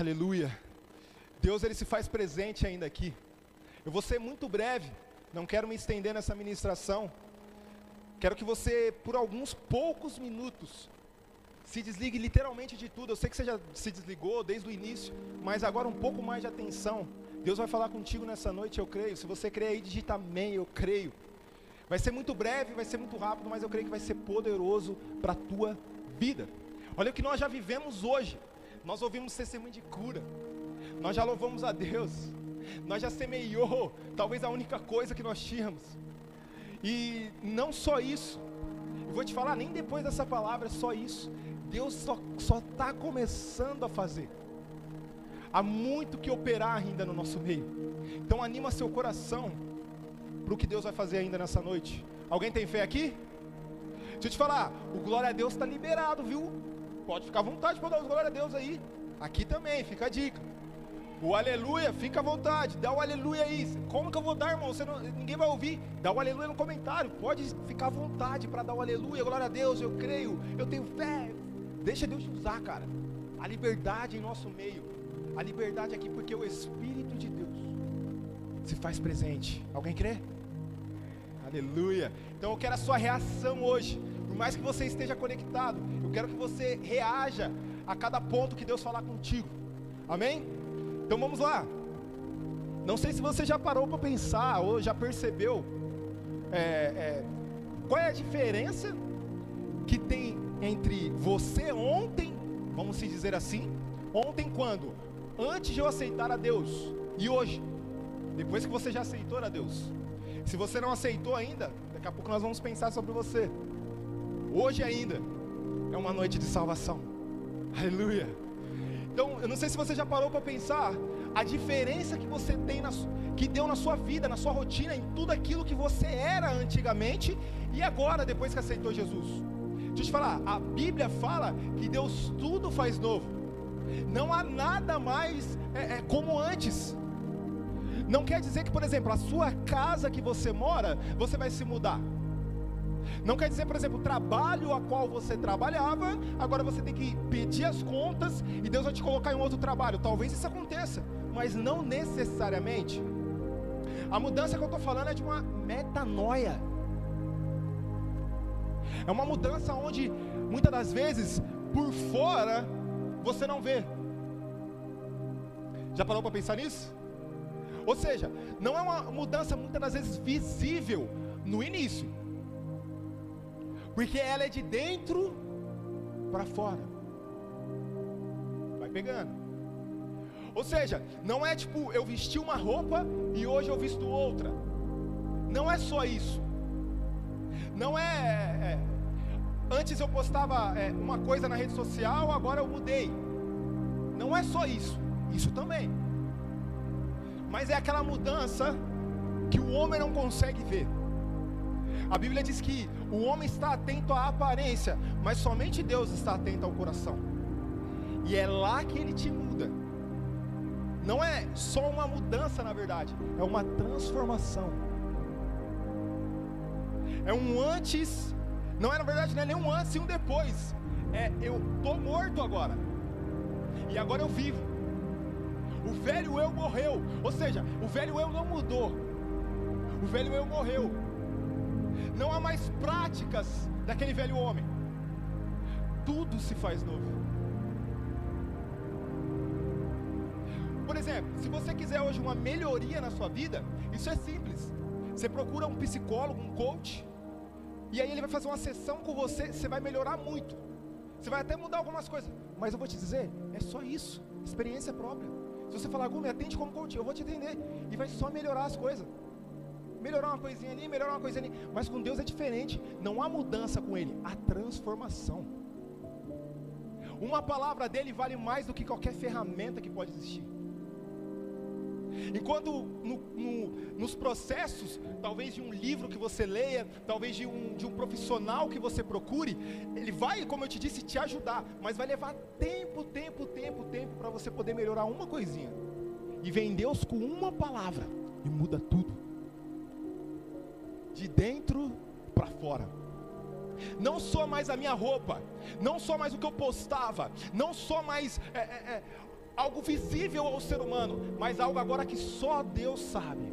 Aleluia. Deus ele se faz presente ainda aqui. Eu vou ser muito breve, não quero me estender nessa ministração. Quero que você, por alguns poucos minutos, se desligue literalmente de tudo. Eu sei que você já se desligou desde o início, mas agora um pouco mais de atenção. Deus vai falar contigo nessa noite, eu creio. Se você crê aí, digita amém, eu creio. Vai ser muito breve, vai ser muito rápido, mas eu creio que vai ser poderoso para a tua vida. Olha o que nós já vivemos hoje. Nós ouvimos testemunho de cura. Nós já louvamos a Deus. Nós já semeou, talvez a única coisa que nós tínhamos. E não só isso. Eu vou te falar, nem depois dessa palavra, só isso. Deus só está começando a fazer. Há muito que operar ainda no nosso meio. Então anima seu coração para o que Deus vai fazer ainda nessa noite. Alguém tem fé aqui? Deixa eu te falar, o glória a Deus está liberado, viu? Pode ficar à vontade para dar o glória a Deus aí. Aqui também, fica a dica. O aleluia, fica à vontade, dá o aleluia aí. Como que eu vou dar, irmão? Você não, ninguém vai ouvir. Dá o aleluia no comentário. Pode ficar à vontade para dar o aleluia. Glória a Deus, eu creio, eu tenho fé. Deixa Deus te usar, cara. A liberdade em nosso meio. A liberdade aqui porque o Espírito de Deus se faz presente. Alguém crê? Aleluia. Então eu quero a sua reação hoje. Por mais que você esteja conectado, eu quero que você reaja a cada ponto que Deus falar contigo. Amém? Então vamos lá. Não sei se você já parou para pensar ou já percebeu é, é, qual é a diferença que tem entre você ontem, vamos se dizer assim, ontem quando? Antes de eu aceitar a Deus e hoje, depois que você já aceitou a Deus. Se você não aceitou ainda, daqui a pouco nós vamos pensar sobre você. Hoje ainda é uma noite de salvação. Aleluia. Então, eu não sei se você já parou para pensar a diferença que você tem na, que deu na sua vida, na sua rotina, em tudo aquilo que você era antigamente e agora depois que aceitou Jesus. Deixa eu te falar, a Bíblia fala que Deus tudo faz novo. Não há nada mais é, é, como antes. Não quer dizer que, por exemplo, a sua casa que você mora, você vai se mudar. Não quer dizer, por exemplo, o trabalho a qual você trabalhava, agora você tem que pedir as contas e Deus vai te colocar em outro trabalho. Talvez isso aconteça, mas não necessariamente. A mudança que eu estou falando é de uma metanoia. É uma mudança onde, muitas das vezes, por fora, você não vê. Já parou para pensar nisso? Ou seja, não é uma mudança muitas das vezes visível no início, porque ela é de dentro para fora. Vai pegando. Ou seja, não é tipo eu vesti uma roupa e hoje eu visto outra. Não é só isso. Não é, é antes eu postava é, uma coisa na rede social, agora eu mudei. Não é só isso. Isso também. Mas é aquela mudança que o homem não consegue ver. A Bíblia diz que o homem está atento à aparência, mas somente Deus está atento ao coração. E é lá que ele te muda. Não é só uma mudança, na verdade, é uma transformação. É um antes, não é na verdade, não é nem um antes e um depois. É eu tô morto agora. E agora eu vivo. O velho eu morreu. Ou seja, o velho eu não mudou. O velho eu morreu. Não há mais práticas daquele velho homem. Tudo se faz novo. Por exemplo, se você quiser hoje uma melhoria na sua vida, isso é simples. Você procura um psicólogo, um coach, e aí ele vai fazer uma sessão com você, você vai melhorar muito. Você vai até mudar algumas coisas. Mas eu vou te dizer, é só isso. Experiência própria. Se você falar, Gu, me atende como coach, eu vou te entender. E vai só melhorar as coisas. Melhorar uma coisinha ali, melhorar uma coisinha ali. Mas com Deus é diferente. Não há mudança com Ele, há transformação. Uma palavra dele vale mais do que qualquer ferramenta que pode existir. Enquanto no, no, nos processos, talvez de um livro que você leia, talvez de um, de um profissional que você procure, ele vai, como eu te disse, te ajudar, mas vai levar tempo, tempo, tempo, tempo para você poder melhorar uma coisinha. E vem Deus com uma palavra e muda tudo, de dentro para fora. Não só mais a minha roupa, não só mais o que eu postava, não só mais é, é, é algo visível ao ser humano, mas algo agora que só Deus sabe,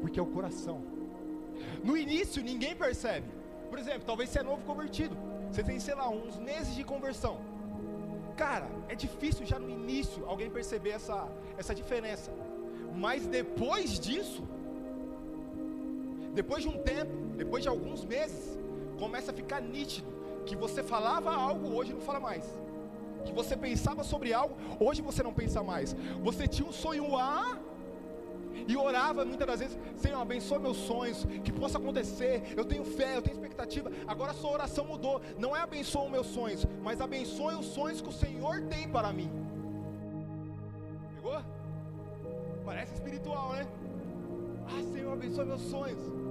porque é o coração. No início ninguém percebe. Por exemplo, talvez você é novo convertido, você tem, sei lá, uns meses de conversão. Cara, é difícil já no início alguém perceber essa, essa diferença. Mas depois disso, depois de um tempo, depois de alguns meses, começa a ficar nítido que você falava algo, hoje não fala mais. Que você pensava sobre algo, hoje você não pensa mais. Você tinha um sonho A e orava muitas das vezes, Senhor, abençoa meus sonhos, que possa acontecer. Eu tenho fé, eu tenho expectativa. Agora a sua oração mudou. Não é abençoa os meus sonhos, mas abençoe os sonhos que o Senhor tem para mim. Pegou? Parece espiritual, né? Ah, Senhor, abençoa meus sonhos.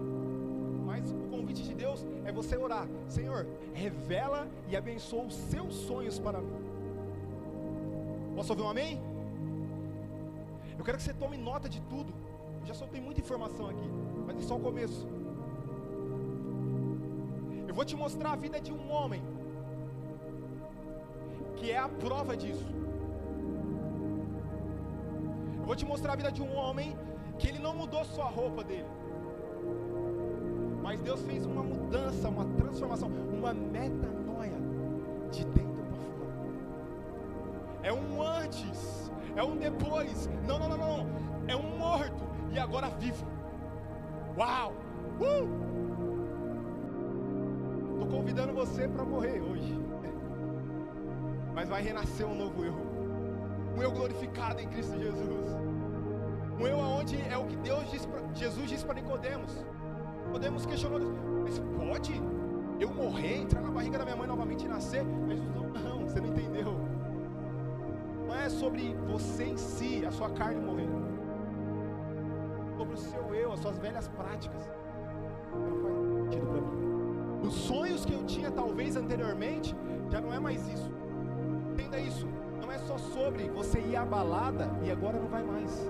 Mas o convite de Deus é você orar: Senhor, revela e abençoa os seus sonhos para mim. Posso ouvir um amém? Eu quero que você tome nota de tudo. Eu já soltei muita informação aqui, mas é só o começo. Eu vou te mostrar a vida de um homem que é a prova disso. Eu vou te mostrar a vida de um homem que ele não mudou só a roupa dele. Mas Deus fez uma mudança, uma transformação, uma metanoia de dentro para fora. É um antes, é um depois. Não, não, não, não. É um morto e agora vivo. Uau! Uh! Estou convidando você para morrer hoje. Mas vai renascer um novo eu. Um eu glorificado em Cristo Jesus. Um eu aonde é o que Deus diz pra, Jesus disse para Nicodemos. Podemos questionar, mas pode eu morrer, entrar na barriga da minha mãe novamente e nascer? Mas não, não, você não entendeu. Não é sobre você em si, a sua carne morrer. Sobre o seu eu, as suas velhas práticas. Não faz sentido para mim. Os sonhos que eu tinha talvez anteriormente, já não é mais isso. Entenda isso. Não é só sobre você ir à balada e agora não vai mais.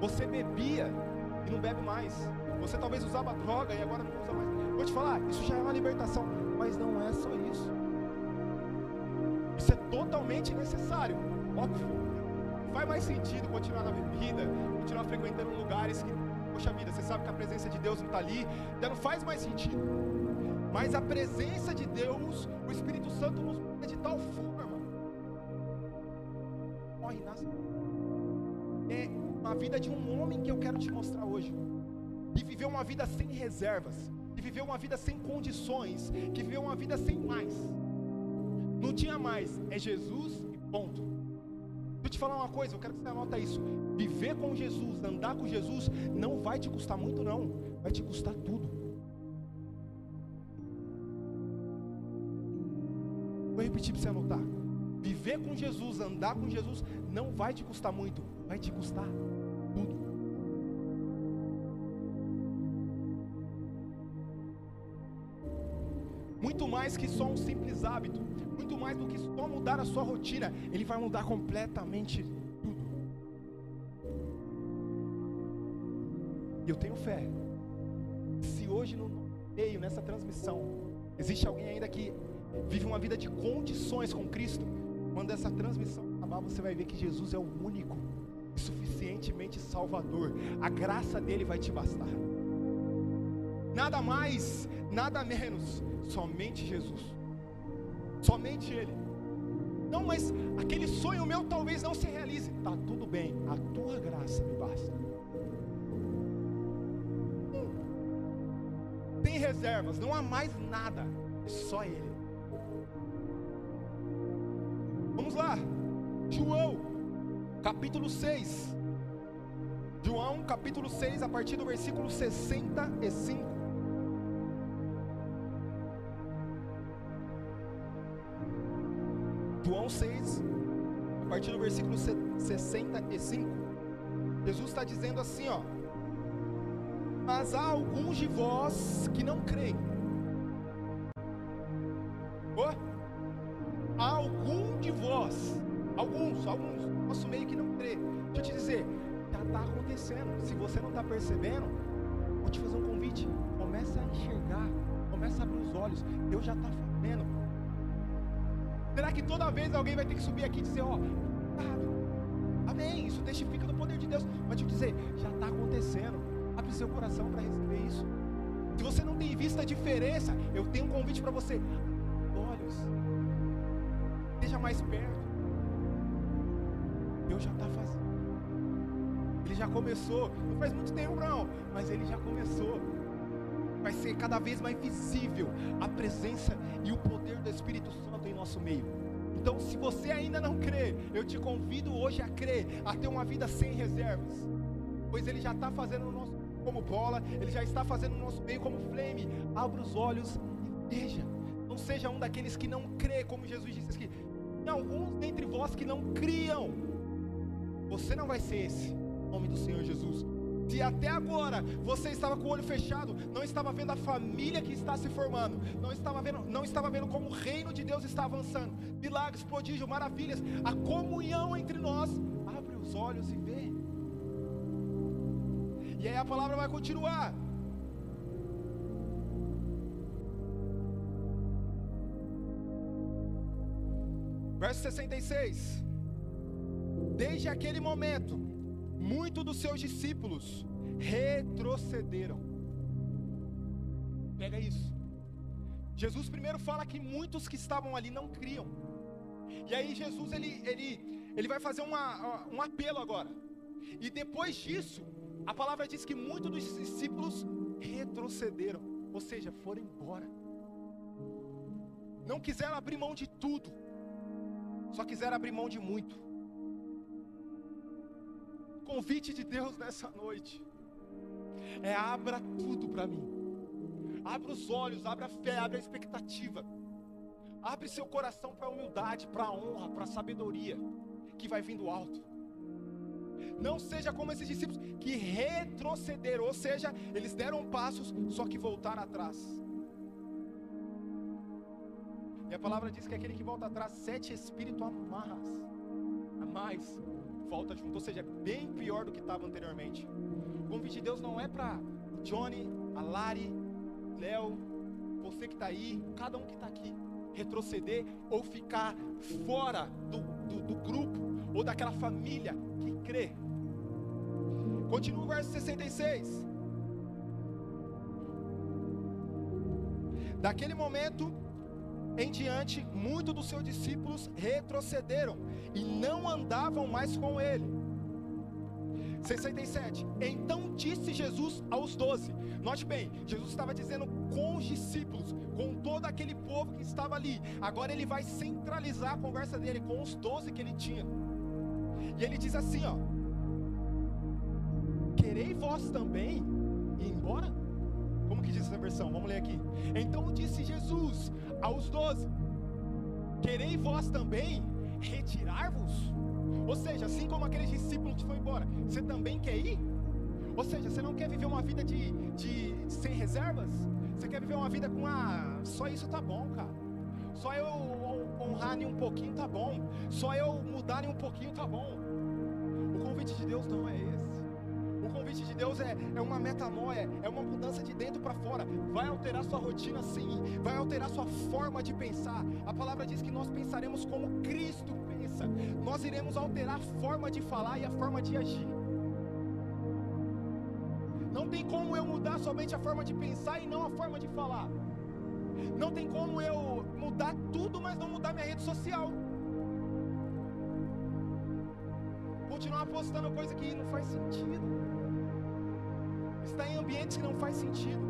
Você bebia e não bebe mais. Você talvez usava droga e agora não usa mais. Vou te falar, isso já é uma libertação, mas não é só isso. Isso é totalmente necessário, óbvio. Não faz mais sentido continuar na bebida, continuar frequentando lugares que, poxa vida, você sabe que a presença de Deus não está ali, já não faz mais sentido. Mas a presença de Deus, o Espírito Santo nos é de tal forma, morre, nasce. É a vida de um homem que eu quero te mostrar hoje que viveu uma vida sem reservas, que viveu uma vida sem condições, que viveu uma vida sem mais. Não tinha mais, é Jesus e ponto. Deixa eu te falar uma coisa, eu quero que você anota isso. Viver com Jesus, andar com Jesus, não vai te custar muito, não, vai te custar tudo. Vou repetir para você anotar. Viver com Jesus, andar com Jesus, não vai te custar muito, vai te custar mais que só um simples hábito, muito mais do que só mudar a sua rotina, Ele vai mudar completamente tudo. E eu tenho fé. Se hoje no meio, nessa transmissão, existe alguém ainda que vive uma vida de condições com Cristo, quando essa transmissão acabar, você vai ver que Jesus é o único suficientemente Salvador. A graça dele vai te bastar. Nada mais, nada menos Somente Jesus. Somente Ele. Não, mas aquele sonho meu talvez não se realize. Tá tudo bem, a tua graça me basta. Tem reservas, não há mais nada, é só Ele. Vamos lá, João, capítulo 6. João, capítulo 6, a partir do versículo 65. João 6, a partir do versículo 65, Jesus está dizendo assim: ó, mas há alguns de vós que não creem. Oh, há algum de vós, alguns, alguns, nosso meio que não crê. Deixa eu te dizer, já está acontecendo. Se você não está percebendo, vou te fazer um convite. Começa a enxergar, começa a abrir os olhos. Deus já está fazendo. Será que toda vez alguém vai ter que subir aqui e dizer, ó, oh, Amém. Isso testifica do poder de Deus. Mas te dizer, já está acontecendo. Abre seu coração para receber isso. Se você não tem visto a diferença, eu tenho um convite para você. Olhos. Esteja mais perto. Deus já está fazendo. Ele já começou. Não faz muito tempo, não. Mas ele já começou. Vai ser cada vez mais visível a presença e o poder do Espírito Santo em nosso meio. Então, se você ainda não crê, eu te convido hoje a crer, a ter uma vida sem reservas, pois Ele já está fazendo no nosso como bola, Ele já está fazendo no nosso meio como flame. Abra os olhos e veja. Não seja um daqueles que não crê, como Jesus disse aqui. Tem alguns dentre vós que não criam. Você não vai ser esse, em nome do Senhor Jesus. Se até agora você estava com o olho fechado, não estava vendo a família que está se formando, não estava vendo, não estava vendo como o reino de Deus está avançando, milagres, prodígios, maravilhas, a comunhão entre nós, abre os olhos e vê. E aí a palavra vai continuar. Verso 66. Desde aquele momento, muitos dos seus discípulos retrocederam. Pega isso. Jesus primeiro fala que muitos que estavam ali não criam. E aí Jesus ele, ele, ele vai fazer uma, um apelo agora. E depois disso, a palavra diz que muitos dos discípulos retrocederam, ou seja, foram embora. Não quiseram abrir mão de tudo, só quiseram abrir mão de muito convite de Deus nessa noite é abra tudo para mim. Abra os olhos, abra a fé, abra a expectativa. Abre seu coração para a humildade, para a honra, para a sabedoria que vai vindo alto. Não seja como esses discípulos que retrocederam, ou seja, eles deram passos, só que voltaram atrás. E a palavra diz que aquele que volta atrás, sete espíritos amarras, a mais, volta junto, ou seja, é bem pior do que estava anteriormente. O convite de Deus não é para Johnny, a Lari, Léo, você que está aí, cada um que está aqui, retroceder ou ficar fora do, do, do grupo ou daquela família que crê. Continua o verso 66. Daquele momento, em diante, muitos dos seus discípulos retrocederam e não andavam mais com ele. 67. Então disse Jesus aos doze. Note bem, Jesus estava dizendo com os discípulos, com todo aquele povo que estava ali. Agora ele vai centralizar a conversa dele com os doze que ele tinha. E ele diz assim: ó. Querei vós também ir embora? Como que diz essa versão? Vamos ler aqui. Então disse Jesus aos doze: Querei vós também retirar-vos? Ou seja, assim como aqueles discípulos que foram embora, você também quer ir? Ou seja, você não quer viver uma vida de, de sem reservas? Você quer viver uma vida com ah, só isso tá bom, cara. Só eu honrar em um pouquinho tá bom. Só eu mudar em um pouquinho tá bom. O convite de Deus não é esse. Convite de Deus é, é uma metanoia, é uma mudança de dentro para fora. Vai alterar sua rotina sim, vai alterar sua forma de pensar. A palavra diz que nós pensaremos como Cristo pensa. Nós iremos alterar a forma de falar e a forma de agir. Não tem como eu mudar somente a forma de pensar e não a forma de falar. Não tem como eu mudar tudo, mas não mudar minha rede social. Continuar postando coisa que não faz sentido está em ambientes que não faz sentido.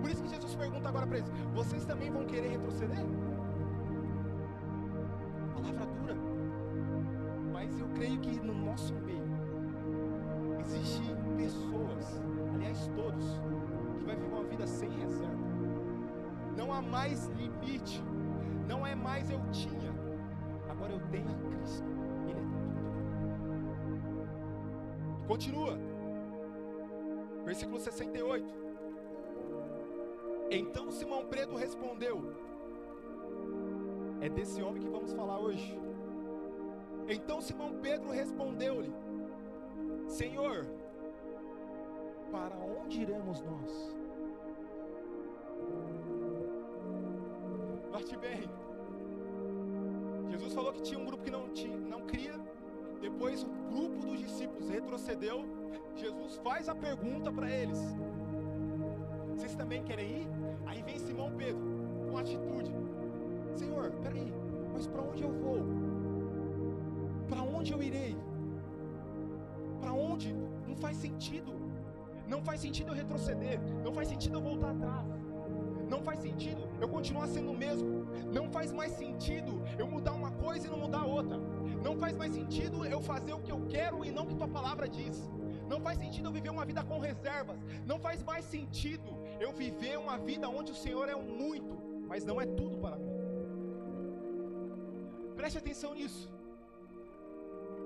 Por isso que Jesus pergunta agora para eles: vocês também vão querer retroceder? Palavra dura. Mas eu creio que no nosso meio existem pessoas, aliás todos, que vai viver uma vida sem reserva. Não há mais limite. Não é mais eu tinha. Agora eu tenho a Cristo. Ele é tudo. Continua. Versículo 68. Então Simão Pedro respondeu: É desse homem que vamos falar hoje. Então Simão Pedro respondeu-lhe: Senhor, para onde iremos nós? Faz a pergunta para eles: Vocês também querem ir? Aí vem Simão Pedro com atitude: Senhor, peraí, mas para onde eu vou? Para onde eu irei? Para onde? Não faz sentido. Não faz sentido eu retroceder. Não faz sentido eu voltar atrás. Não faz sentido eu continuar sendo o mesmo. Não faz mais sentido eu mudar uma coisa e não mudar outra. Não faz mais sentido eu fazer o que eu quero e não o que tua palavra diz. Não faz sentido eu viver uma vida com reservas. Não faz mais sentido eu viver uma vida onde o Senhor é um muito, mas não é tudo para mim. Preste atenção nisso.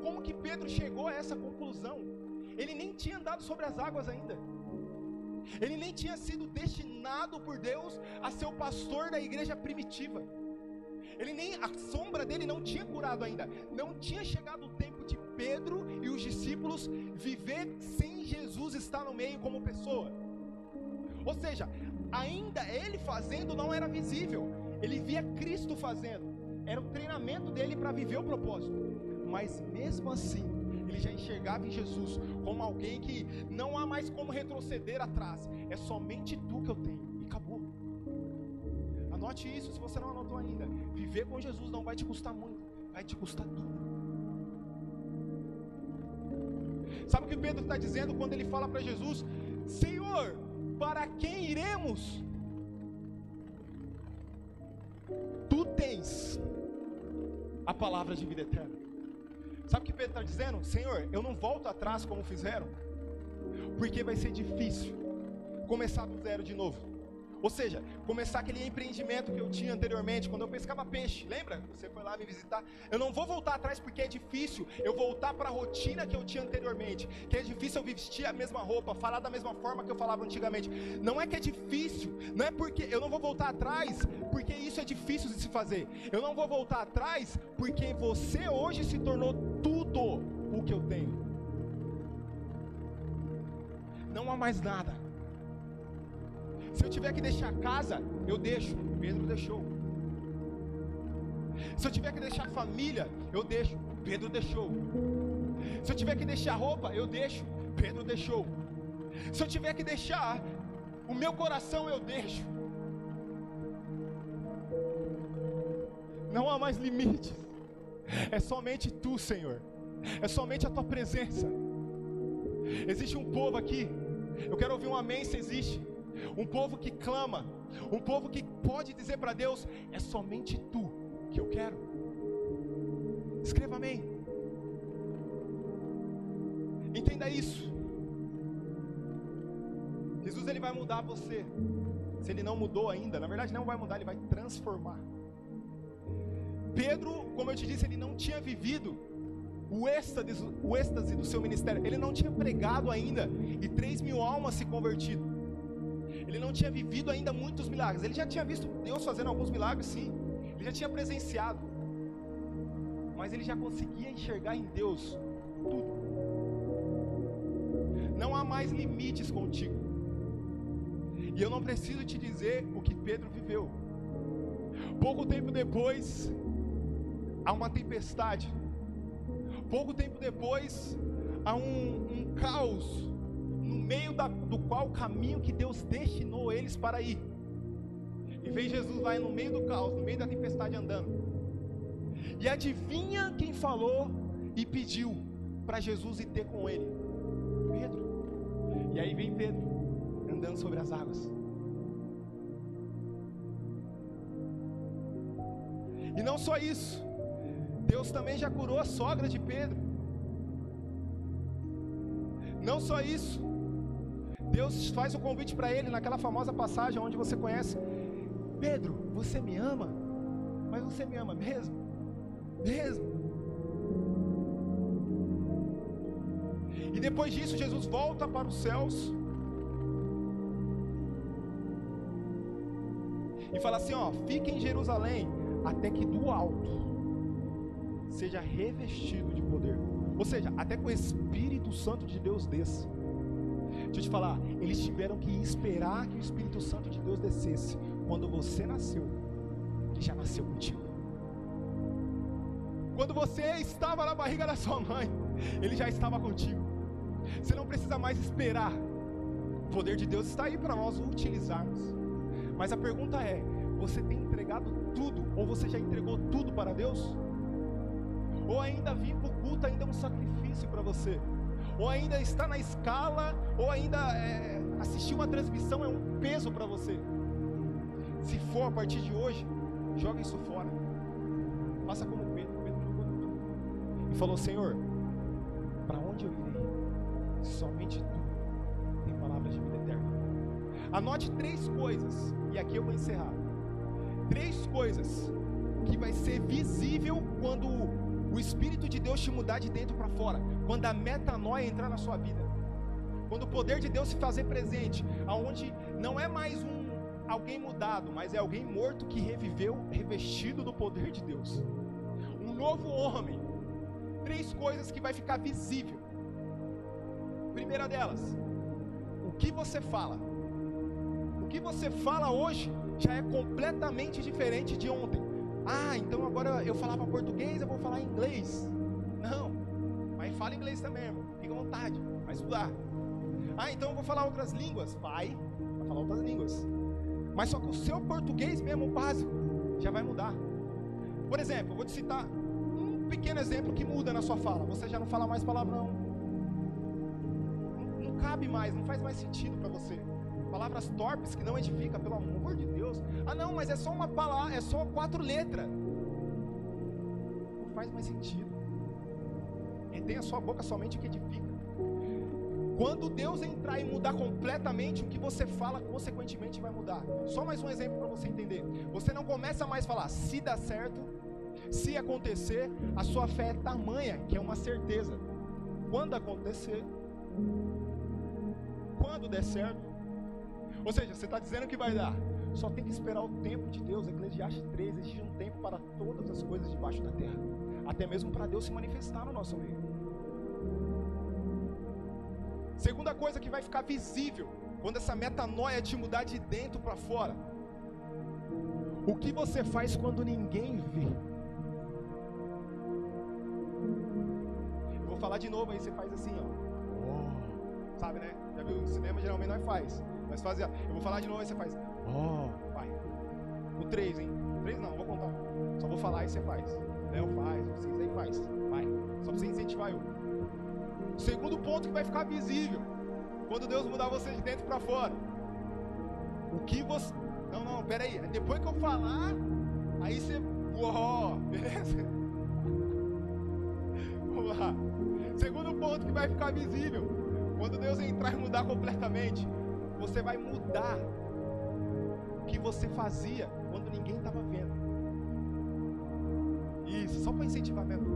Como que Pedro chegou a essa conclusão? Ele nem tinha andado sobre as águas ainda. Ele nem tinha sido destinado por Deus a ser o pastor da igreja primitiva. Ele nem a sombra dele não tinha curado ainda. Não tinha chegado o tempo Pedro e os discípulos viver sem Jesus estar no meio como pessoa. Ou seja, ainda ele fazendo não era visível. Ele via Cristo fazendo. Era o treinamento dele para viver o propósito. Mas mesmo assim, ele já enxergava em Jesus como alguém que não há mais como retroceder atrás. É somente tu que eu tenho. E acabou. Anote isso se você não anotou ainda. Viver com Jesus não vai te custar muito, vai te custar tudo. Sabe o que Pedro está dizendo quando ele fala para Jesus: Senhor, para quem iremos? Tu tens a palavra de vida eterna. Sabe o que Pedro está dizendo? Senhor, eu não volto atrás como fizeram, porque vai ser difícil começar do zero de novo. Ou seja, começar aquele empreendimento que eu tinha anteriormente, quando eu pescava peixe. Lembra? Você foi lá me visitar. Eu não vou voltar atrás porque é difícil eu voltar para a rotina que eu tinha anteriormente. Que é difícil eu vestir a mesma roupa, falar da mesma forma que eu falava antigamente. Não é que é difícil, não é porque eu não vou voltar atrás porque isso é difícil de se fazer. Eu não vou voltar atrás porque você hoje se tornou tudo o que eu tenho. Não há mais nada se eu tiver que deixar a casa, eu deixo. Pedro deixou. Se eu tiver que deixar a família, eu deixo. Pedro deixou. Se eu tiver que deixar roupa, eu deixo. Pedro deixou. Se eu tiver que deixar o meu coração, eu deixo. Não há mais limites. É somente tu, Senhor. É somente a tua presença. Existe um povo aqui. Eu quero ouvir um amém se existe um povo que clama, um povo que pode dizer para Deus: é somente tu que eu quero. Escreva amém. Entenda isso. Jesus ele vai mudar você. Se ele não mudou ainda, na verdade não vai mudar, ele vai transformar. Pedro, como eu te disse, ele não tinha vivido o êxtase, o êxtase do seu ministério. Ele não tinha pregado ainda e três mil almas se convertido. Ele não tinha vivido ainda muitos milagres. Ele já tinha visto Deus fazendo alguns milagres, sim. Ele já tinha presenciado. Mas ele já conseguia enxergar em Deus tudo. Não há mais limites contigo. E eu não preciso te dizer o que Pedro viveu. Pouco tempo depois, há uma tempestade. Pouco tempo depois, há um, um caos no meio da, do qual o caminho que Deus destinou eles para ir. E vem Jesus lá no meio do caos, no meio da tempestade andando. E adivinha quem falou e pediu para Jesus ir ter com ele? Pedro. E aí vem Pedro andando sobre as águas. E não só isso, Deus também já curou a sogra de Pedro. Não só isso, Deus faz o convite para ele naquela famosa passagem onde você conhece: Pedro, você me ama? Mas você me ama mesmo? Mesmo? E depois disso, Jesus volta para os céus e fala assim: Ó, fique em Jerusalém até que do alto seja revestido de poder. Ou seja, até que o Espírito Santo de Deus desça. Deixa eu te falar, eles tiveram que esperar que o Espírito Santo de Deus descesse. Quando você nasceu, ele já nasceu contigo. Quando você estava na barriga da sua mãe, ele já estava contigo. Você não precisa mais esperar. O poder de Deus está aí para nós utilizarmos. Mas a pergunta é: você tem entregado tudo? Ou você já entregou tudo para Deus? Ou ainda vir para o culto ainda é um sacrifício para você? Ou ainda está na escala? Ou ainda é, assistir uma transmissão é um peso para você? Se for a partir de hoje, joga isso fora. Faça como Pedro. Pedro jogou tudo. E falou: Senhor, para onde eu irei? Somente tu tem palavras de vida eterna. Anote três coisas, e aqui eu vou encerrar. Três coisas que vai ser visível quando o Espírito de Deus te mudar de dentro para fora, quando a metanoia entrar na sua vida, quando o poder de Deus se fazer presente, aonde não é mais um alguém mudado, mas é alguém morto que reviveu, revestido do poder de Deus. Um novo homem. Três coisas que vai ficar visível. Primeira delas, o que você fala. O que você fala hoje já é completamente diferente de ontem. Ah, então agora eu falava português, eu vou falar inglês. Não, mas fala inglês também, irmão. Fica à vontade, vai estudar. Ah, então eu vou falar outras línguas. Vai, vai falar outras línguas. Mas só que o seu português mesmo, básico, já vai mudar. Por exemplo, eu vou te citar um pequeno exemplo que muda na sua fala. Você já não fala mais palavrão. Não, não cabe mais, não faz mais sentido para você. Palavras torpes que não edifica, pelo amor de Deus. Ah, não, mas é só uma palavra, é só quatro letras. Não faz mais sentido. Retém a sua boca somente o que edifica. Quando Deus entrar e mudar completamente, o que você fala, consequentemente, vai mudar. Só mais um exemplo para você entender. Você não começa mais a falar, se dá certo, se acontecer, a sua fé é tamanha, que é uma certeza. Quando acontecer, quando der certo, ou seja, você está dizendo que vai dar, só tem que esperar o tempo de Deus. Eclesiastes 3 existe um tempo para todas as coisas debaixo da terra, até mesmo para Deus se manifestar no nosso meio. Segunda coisa que vai ficar visível quando essa metanoia te mudar de dentro para fora. O que você faz quando ninguém vê? Eu vou falar de novo aí, você faz assim, ó. Sabe, né? Já viu? No cinema geralmente nós faz. Nós faz, eu vou falar de novo aí, você faz. Oh, vai. O 3, hein? O 3 não, vou contar. Só vou falar e você faz. Léo faz, vocês aí faz. Vai. Só pra você incentivar eu. Segundo ponto que vai ficar visível quando Deus mudar você de dentro para fora. O que você. Não, não, pera aí. Depois que eu falar, aí você. Uou, beleza? Vamos lá. Segundo ponto que vai ficar visível. Quando Deus entrar e mudar completamente, você vai mudar o que você fazia quando ninguém estava vendo. Isso, só para incentivamento.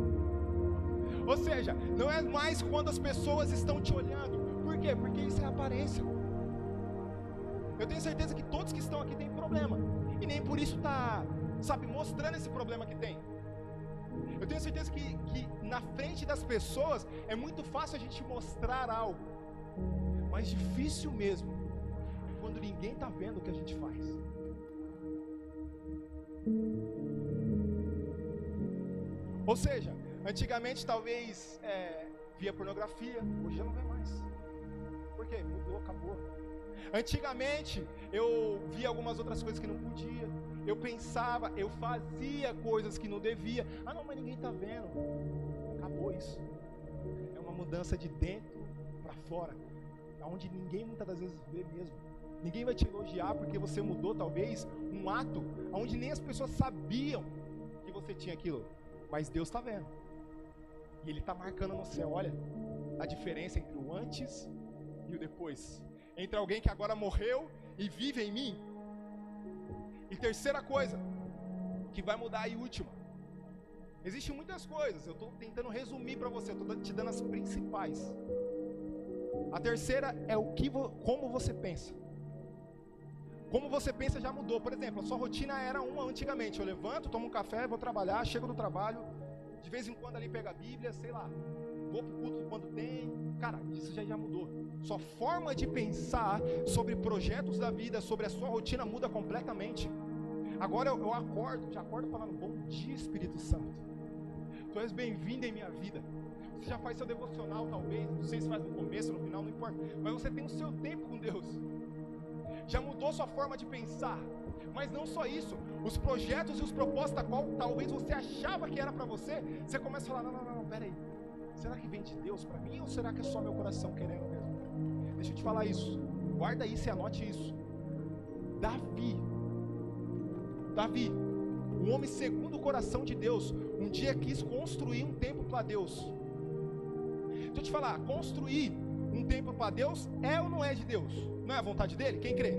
Ou seja, não é mais quando as pessoas estão te olhando. Por quê? Porque isso é aparência. Eu tenho certeza que todos que estão aqui têm problema. E nem por isso está, sabe, mostrando esse problema que tem. Eu tenho certeza que, que na frente das pessoas é muito fácil a gente mostrar algo. Mas difícil mesmo quando ninguém está vendo o que a gente faz. Ou seja, Antigamente talvez é, via pornografia, hoje já não vê mais. Por quê? Mudou, acabou. Antigamente eu via algumas outras coisas que não podia. Eu pensava, eu fazia coisas que não devia. Ah não, mas ninguém está vendo. Acabou isso. É uma mudança de dentro para fora. Onde ninguém muitas das vezes vê mesmo. Ninguém vai te elogiar porque você mudou talvez um ato onde nem as pessoas sabiam que você tinha aquilo. Mas Deus está vendo. E ele está marcando no céu, olha, a diferença entre o antes e o depois. Entre alguém que agora morreu e vive em mim. E terceira coisa, que vai mudar e última. Existem muitas coisas, eu estou tentando resumir para você, estou te dando as principais. A terceira é o que, como você pensa. Como você pensa já mudou. Por exemplo, a sua rotina era uma antigamente. Eu levanto, tomo um café, vou trabalhar, chego do trabalho, de vez em quando ali pega a Bíblia, sei lá, vou pro culto quando tem. Cara, isso já, já mudou. Sua forma de pensar sobre projetos da vida, sobre a sua rotina muda completamente. Agora eu, eu acordo, já acordo falando, bom dia Espírito Santo. Tu és bem-vindo em minha vida. Você já faz seu devocional, talvez. Não sei se faz no começo, no final, não importa. Mas você tem o seu tempo com Deus. Já mudou sua forma de pensar. Mas não só isso. Os projetos e os propósitos, qual talvez você achava que era para você, você começa a falar: não, não, não, não, peraí. Será que vem de Deus para mim ou será que é só meu coração querendo mesmo? Deixa eu te falar isso. Guarda isso e anote isso. Davi. Davi, o homem segundo o coração de Deus, um dia quis construir um templo para Deus. Deixa eu te falar, construir um templo para Deus é ou não é de Deus? Não é a vontade dele? Quem crê?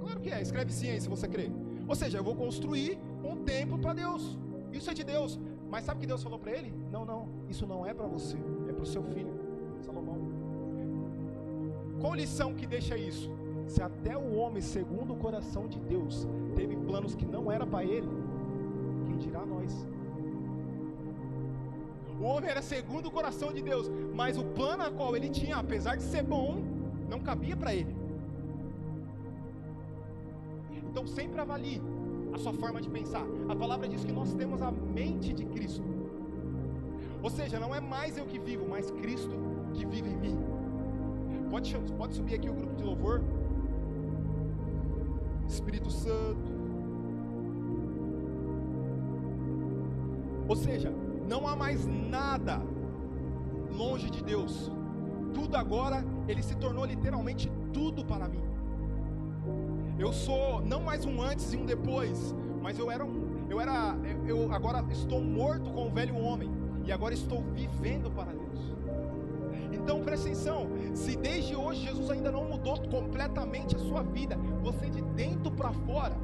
Claro que é, escreve sim aí se você crê. Ou seja, eu vou construir um templo para Deus. Isso é de Deus. Mas sabe o que Deus falou para ele? Não, não, isso não é para você, é para o seu filho, Salomão. Qual lição que deixa isso? Se até o homem, segundo o coração de Deus, teve planos que não era para ele, quem dirá nós? O homem era segundo o coração de Deus, mas o plano a qual ele tinha, apesar de ser bom, não cabia para ele. Então sempre avalie a sua forma de pensar. A palavra diz que nós temos a mente de Cristo. Ou seja, não é mais eu que vivo, mas Cristo que vive em mim. Pode, pode subir aqui o grupo de louvor. Espírito Santo. Ou seja, não há mais nada longe de Deus. Tudo agora, ele se tornou literalmente tudo para mim. Eu sou não mais um antes e um depois, mas eu era um, eu era, eu agora estou morto com o velho homem e agora estou vivendo para Deus. Então presta atenção, se desde hoje Jesus ainda não mudou completamente a sua vida, você de dentro para fora,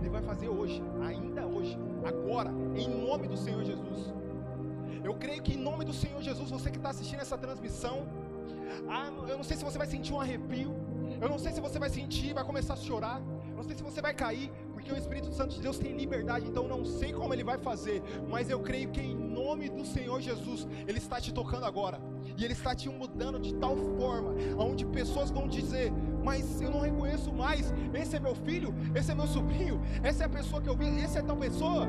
Ele vai fazer hoje, ainda hoje, agora, em nome do Senhor Jesus. Eu creio que em nome do Senhor Jesus, você que está assistindo essa transmissão, ah, eu não sei se você vai sentir um arrepio, eu não sei se você vai sentir, vai começar a chorar. Eu não sei se você vai cair, porque o Espírito Santo de Deus tem liberdade, então não sei como ele vai fazer, mas eu creio que em nome do Senhor Jesus, ele está te tocando agora. E ele está te mudando de tal forma, aonde pessoas vão dizer: "Mas eu não reconheço mais. Esse é meu filho, esse é meu sobrinho, essa é a pessoa que eu vi, essa é tal pessoa".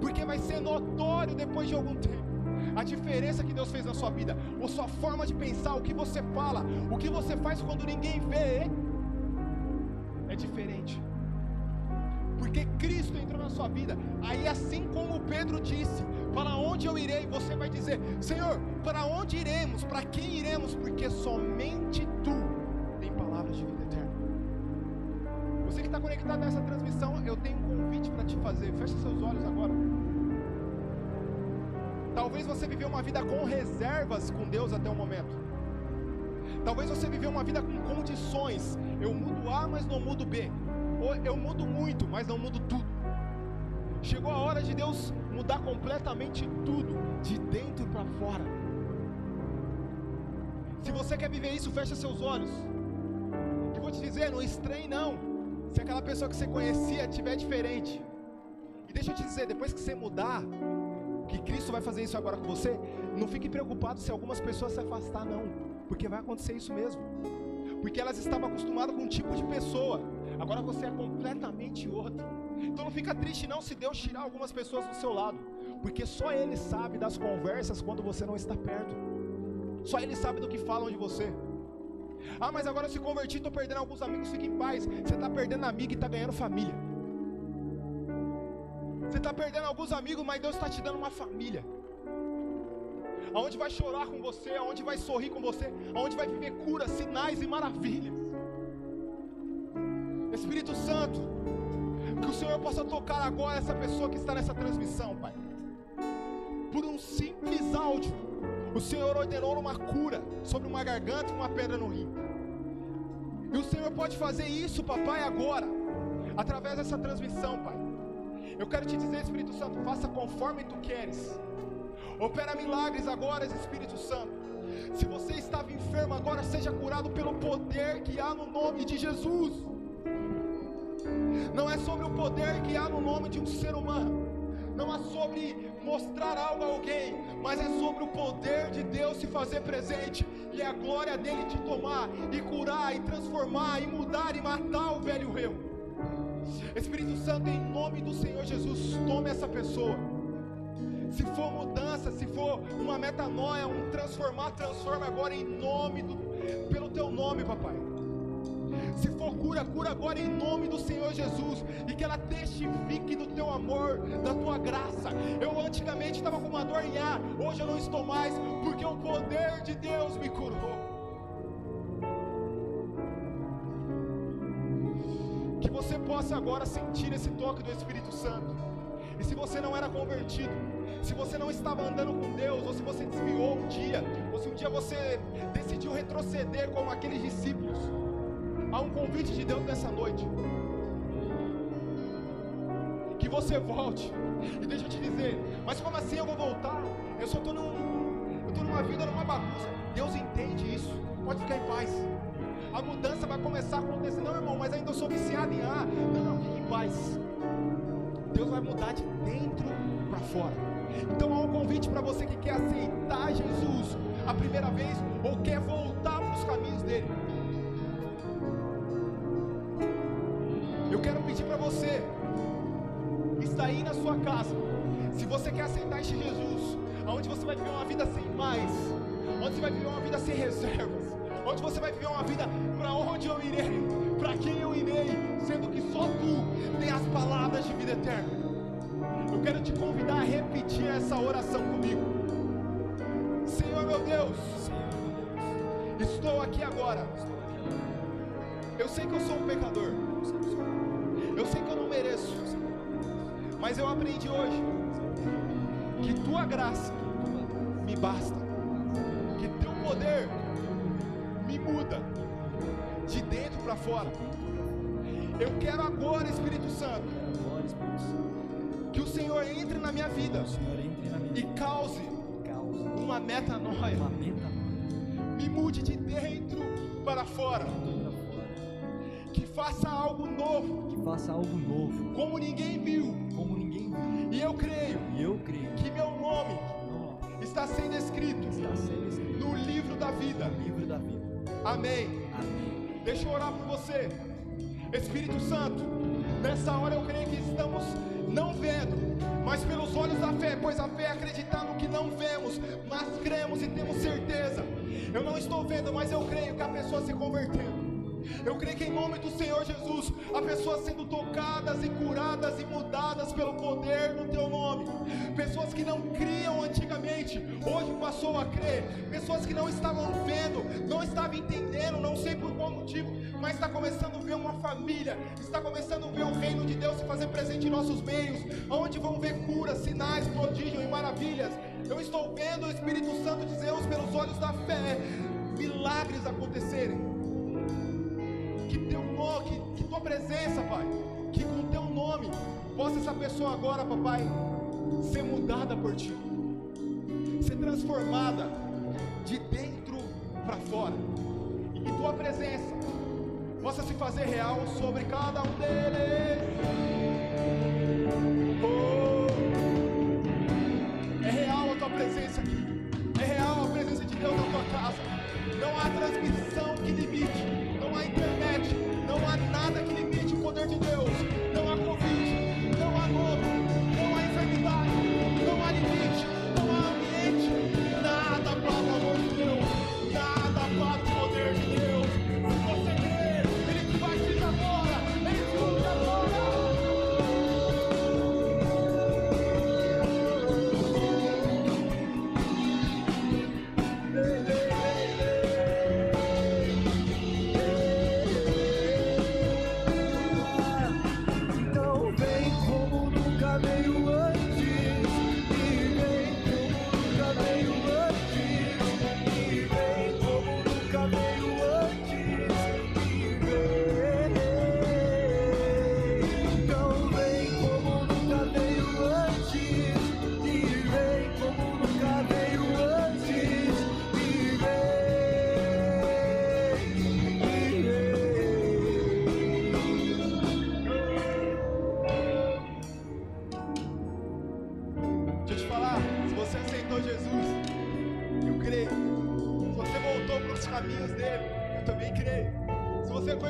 Porque vai ser notório depois de algum tempo a diferença que Deus fez na sua vida, a sua forma de pensar, o que você fala, o que você faz quando ninguém vê, é diferente. Porque Cristo entrou na sua vida. Aí, assim como Pedro disse: Para onde eu irei? Você vai dizer: Senhor, para onde iremos? Para quem iremos? Porque somente tu tem palavras de vida eterna. Você que está conectado nessa transmissão, eu tenho um convite para te fazer. Feche seus olhos agora. Talvez você viveu uma vida com reservas com Deus até o momento. Talvez você viveu uma vida com condições. Eu mudo A, mas não mudo B. Ou eu mudo muito, mas não mudo tudo. Chegou a hora de Deus mudar completamente tudo, de dentro para fora. Se você quer viver isso, fecha seus olhos. E vou te dizer, não estranhe não. Se aquela pessoa que você conhecia tiver diferente. E deixa eu te dizer, depois que você mudar, que Cristo vai fazer isso agora com você, não fique preocupado se algumas pessoas se afastar, não, porque vai acontecer isso mesmo. Porque elas estavam acostumadas com um tipo de pessoa, agora você é completamente outro. Então não fica triste não se Deus tirar algumas pessoas do seu lado, porque só Ele sabe das conversas quando você não está perto. Só Ele sabe do que falam de você. Ah, mas agora eu se converti, estou perdendo alguns amigos, fique em paz. Você está perdendo amigo e está ganhando família. Você está perdendo alguns amigos, mas Deus está te dando uma família. Aonde vai chorar com você, aonde vai sorrir com você, aonde vai viver cura, sinais e maravilhas. Espírito Santo, que o Senhor possa tocar agora essa pessoa que está nessa transmissão, Pai. Por um simples áudio, o Senhor ordenou uma cura sobre uma garganta e uma pedra no rim. E o Senhor pode fazer isso, papai, agora, através dessa transmissão, Pai. Eu quero te dizer, Espírito Santo, faça conforme tu queres. Opera milagres agora, Espírito Santo. Se você estava enfermo agora, seja curado pelo poder que há no nome de Jesus. Não é sobre o poder que há no nome de um ser humano. Não é sobre mostrar algo a alguém, mas é sobre o poder de Deus se fazer presente e a glória dele te tomar e curar e transformar e mudar e matar o velho eu. Espírito Santo, em nome do Senhor Jesus, tome essa pessoa. Se for mudança, se for uma metanoia, um transformar, transforma agora em nome do, pelo teu nome, papai. Se for cura, cura agora em nome do Senhor Jesus. E que ela testifique do teu amor, da tua graça. Eu antigamente estava com uma dor em ar, hoje eu não estou mais, porque o poder de Deus me curou. Possa agora sentir esse toque do Espírito Santo. E se você não era convertido, se você não estava andando com Deus, ou se você desviou um dia, ou se um dia você decidiu retroceder como aqueles discípulos, há um convite de Deus nessa noite. Que você volte. E deixa eu te dizer, mas como assim eu vou voltar? Eu só estou num, numa vida, numa bagunça. Deus entende isso. Pode ficar em paz. A mudança vai começar a acontecer. Não, irmão, mas ainda eu sou viciado em ar. Não, não, fique em paz. Deus vai mudar de dentro para fora. Então há um convite para você que quer aceitar Jesus a primeira vez ou quer voltar para os caminhos dele. Eu quero pedir para você, está aí na sua casa, se você quer aceitar este Jesus, onde você vai viver uma vida sem mais, onde você vai viver uma vida sem reservas, onde você vai viver uma vida para onde eu irei, para quem eu irei, sendo que só tu tem as palavras de vida eterna. Eu quero te convidar a repetir essa oração comigo. Senhor meu Deus, estou aqui agora. Eu sei que eu sou um pecador. Eu sei que eu não mereço. Mas eu aprendi hoje que tua graça me basta. Fora. Eu quero agora, Espírito Santo, que o Senhor entre na minha vida e cause uma metanoia. Me mude de dentro para fora. Que faça algo novo. Que faça algo novo. Como ninguém viu. Como ninguém viu. E eu creio. E eu creio. Que meu nome está sendo escrito, está sendo escrito no livro da vida. No livro da vida. Amém. Amém. Deixa eu orar por você. Espírito Santo, nessa hora eu creio que estamos não vendo, mas pelos olhos da fé, pois a fé é acreditar no que não vemos, mas cremos e temos certeza. Eu não estou vendo, mas eu creio que a pessoa se convertendo. Eu creio que em nome do Senhor Jesus, a pessoas sendo tocadas e curadas e mudadas pelo poder do teu nome. Pessoas que não criam antigamente, hoje passou a crer. Pessoas que não estavam vendo, não estavam entendendo, não sei por qual motivo, mas está começando a ver uma família, está começando a ver o reino de Deus se fazer presente em nossos meios, onde vão ver curas, sinais, prodígios e maravilhas. Eu estou vendo o Espírito Santo Deus pelos olhos da fé, milagres acontecerem que que tua presença, Pai, que com teu nome possa essa pessoa agora, papai, ser mudada por ti, ser transformada de dentro para fora, e que tua presença possa se fazer real sobre cada um deles. Oh, é real a tua presença aqui,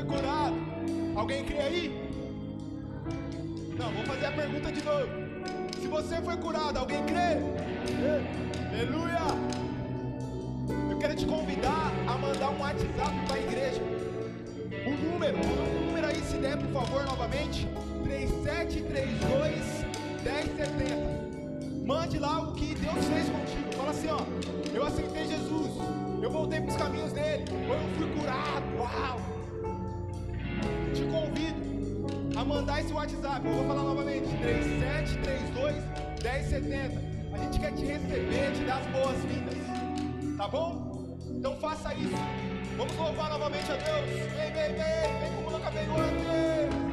foi curado, alguém crê aí? Não, vou fazer a pergunta de novo. Se você foi curado, alguém crê? Aleluia! Eu quero te convidar a mandar um WhatsApp para a igreja. O número, o número aí, se der, por favor, novamente. 3732 1070. Mande lá o que Deus fez contigo. Fala assim, ó. Eu aceitei Jesus. Eu voltei para os caminhos dele. Ou eu fui curado. Uau! A mandar esse WhatsApp. Eu vou falar novamente. 3732 1070. A gente quer te receber, te dar as boas-vindas. Tá bom? Então faça isso. Vamos louvar novamente a Deus. Vem, vem, vem. Vem como nunca veio antes. Eu